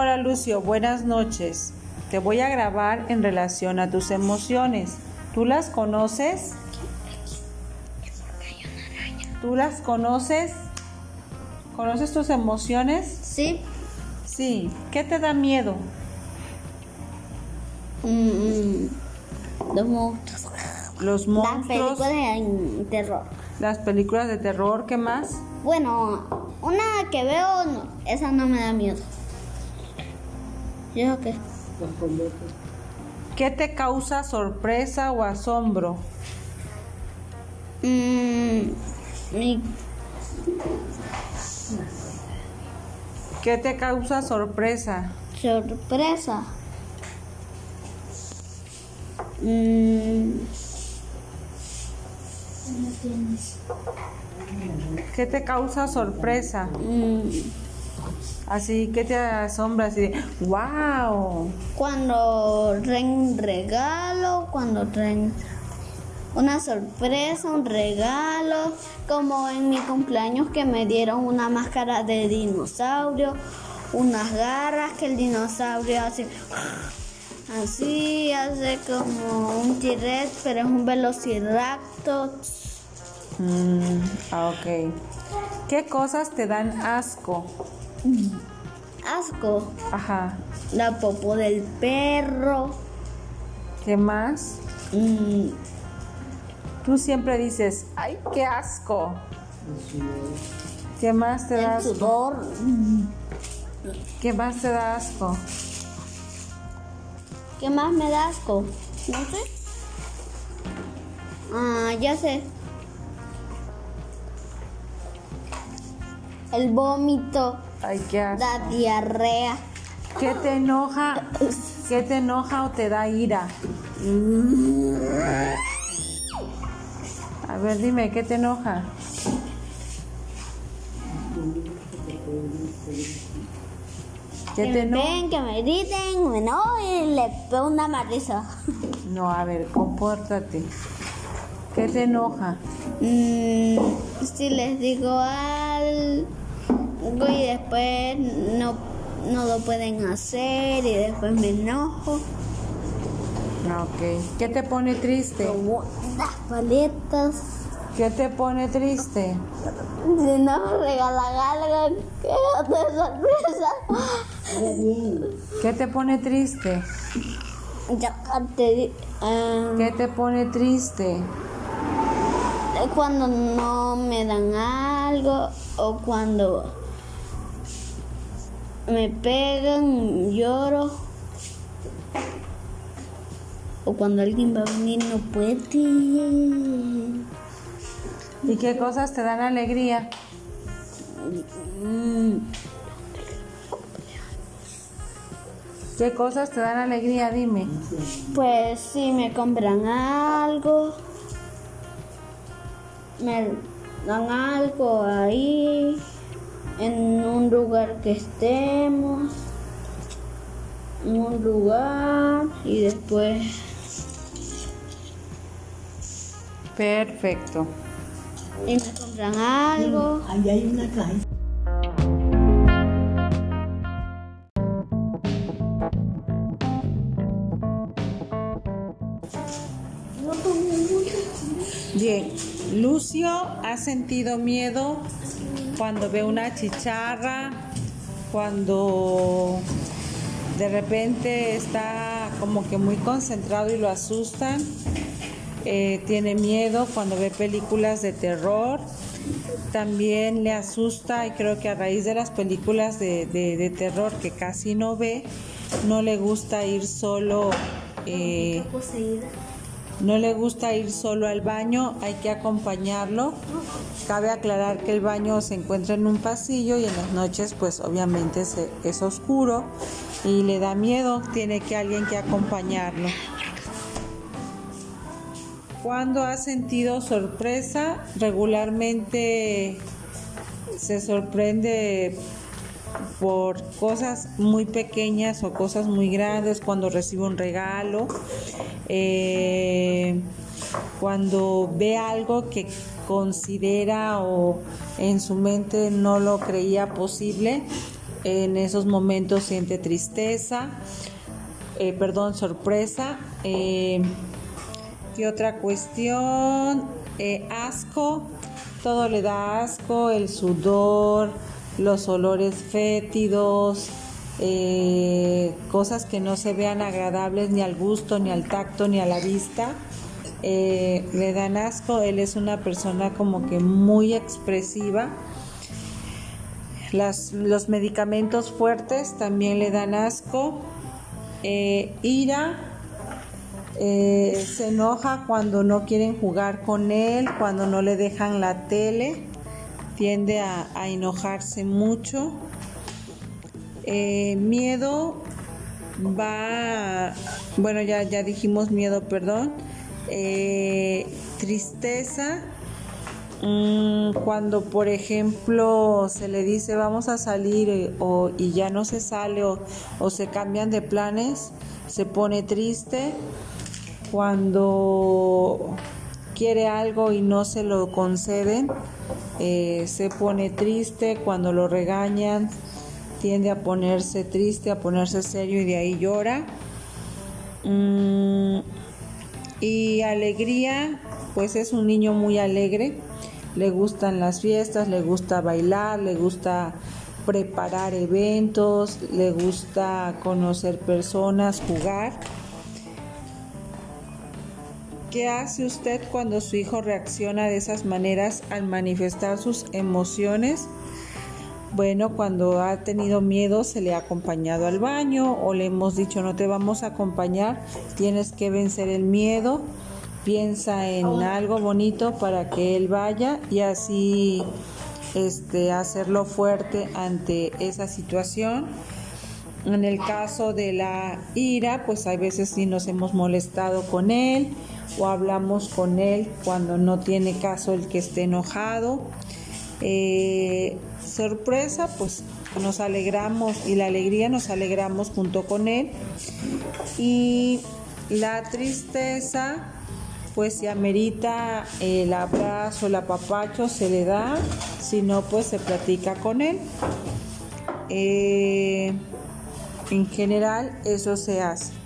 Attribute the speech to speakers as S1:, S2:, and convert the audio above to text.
S1: Hola Lucio, buenas noches. Te voy a grabar en relación a tus emociones. ¿Tú las conoces? ¿Tú las conoces? ¿Conoces tus emociones?
S2: Sí.
S1: Sí. ¿Qué te da miedo?
S2: Mm, los monstruos.
S1: Los
S2: Las
S1: monstruos,
S2: películas de terror.
S1: las películas de terror, ¿qué más?
S2: Bueno, una que veo, esa no me da miedo. ¿Yo qué?
S1: ¿Qué te causa sorpresa o asombro?
S2: Mm, mi,
S1: ¿Qué te causa sorpresa?
S2: sorpresa. Mm,
S1: ¿Qué te causa sorpresa?
S2: mm,
S1: Así que te asombra, así de, wow.
S2: cuando traen un regalo, cuando traen una sorpresa, un regalo, como en mi cumpleaños que me dieron una máscara de dinosaurio, unas garras que el dinosaurio hace así, hace como un T-Rex, pero es un velociraptor.
S1: Mm, ah, ok. ¿Qué cosas te dan asco?
S2: Asco,
S1: Ajá.
S2: la popó del perro.
S1: ¿Qué más?
S2: mm,
S1: Tú siempre dices, ay, qué asco. ¿Qué más te da asco?
S2: sudor.
S1: ¿Qué más te da asco?
S2: ¿Qué más me da asco? No sé. Ah, ya sé. El vómito,
S1: Ay, qué asco.
S2: la diarrea.
S1: ¿Qué te enoja? ¿Qué te enoja o te da ira? A ver, dime, ¿qué te enoja? ¿Qué
S2: que
S1: te enoja?
S2: peguen, que me griten, no, y le pego una marriza.
S1: No, a ver, compórtate. ¿Qué te enoja?
S2: Mm, si les digo algo y después no, no lo pueden hacer y después me enojo.
S1: Ah, Ok. ¿Qué te pone triste?
S2: Como las paletas.
S1: ¿Qué te pone triste?
S2: Si no regalan algo, que otra sorpresa.
S1: ¿Qué te pone triste?
S2: Ya te ah,
S1: ¿Qué te pone triste?
S2: cuando no me dan algo o cuando me pegan, lloro. O cuando alguien va a venir no puede.
S1: ¿Y qué cosas te dan alegría?
S2: Mm,
S1: ¿Qué cosas te dan alegría? Dime.
S2: Pues si me compran algo, me dan algo ahí, en un lugar que estemos, en un lugar y después
S1: Perfecto.
S2: y me compran algo.
S3: Ahí hay una caja.
S1: Bien. Lucio ha sentido miedo cuando ve una chicharra, cuando de repente está como que muy concentrado y lo asustan. Eh, tiene miedo cuando ve películas de terror. También le asusta y creo que a raíz de las películas de, de- terror que casi no ve, no le gusta ir solo. eh, no le gusta ir solo al baño, hay que acompañarlo. Cabe aclarar que el baño se encuentra en un pasillo y en las noches pues obviamente es oscuro y le da miedo, tiene que alguien que acompañarlo. Cuando ha sentido sorpresa, regularmente se sorprende por cosas muy pequeñas o cosas muy grandes, cuando recibe un regalo, eh, cuando ve algo que considera o en su mente no lo creía posible, En esos momentos siente tristeza, eh, perdón, sorpresa. Eh, ¿Qué otra cuestión? Eh, asco, todo le da asco, el sudor, los olores fétidos, cosas que no se vean agradables ni al gusto, ni al tacto, ni a la vista. le dan asco, él es una persona como que muy expresiva los medicamentos fuertes también le dan asco. Eh, ira, eh, se enoja cuando no quieren jugar con él, cuando no le dejan la tele, tiende a, enojarse mucho. Eh, miedo va, bueno, ya, ya dijimos miedo, perdón. tristeza Mm, cuando, por ejemplo, se le dice vamos a salir eh, o, y ya no se sale o, se cambian de planes, se pone triste. Cuando quiere algo y no se lo conceden, eh, se pone triste. Cuando lo regañan, tiende a ponerse triste, a ponerse serio y de ahí llora. Mm, y alegría, pues es un niño muy alegre le gustan las fiestas, le gusta bailar, le gusta preparar eventos, le gusta conocer personas, jugar. ¿Qué hace usted cuando su hijo reacciona de esas maneras al manifestar sus emociones? Bueno, cuando ha tenido miedo se le ha acompañado al baño o le hemos dicho no te vamos a acompañar, tienes que vencer el miedo piensa en algo bonito para que él vaya y así este, hacerlo fuerte ante esa situación. En el caso de la ira, pues hay veces sí nos hemos molestado con él o hablamos con él cuando no tiene caso el que esté enojado. Eh, sorpresa, pues nos alegramos y la alegría nos alegramos junto con él. Y la tristeza, pues si amerita el abrazo, el apapacho, se le da, si no, pues se platica con él. Eh, en general, eso se hace.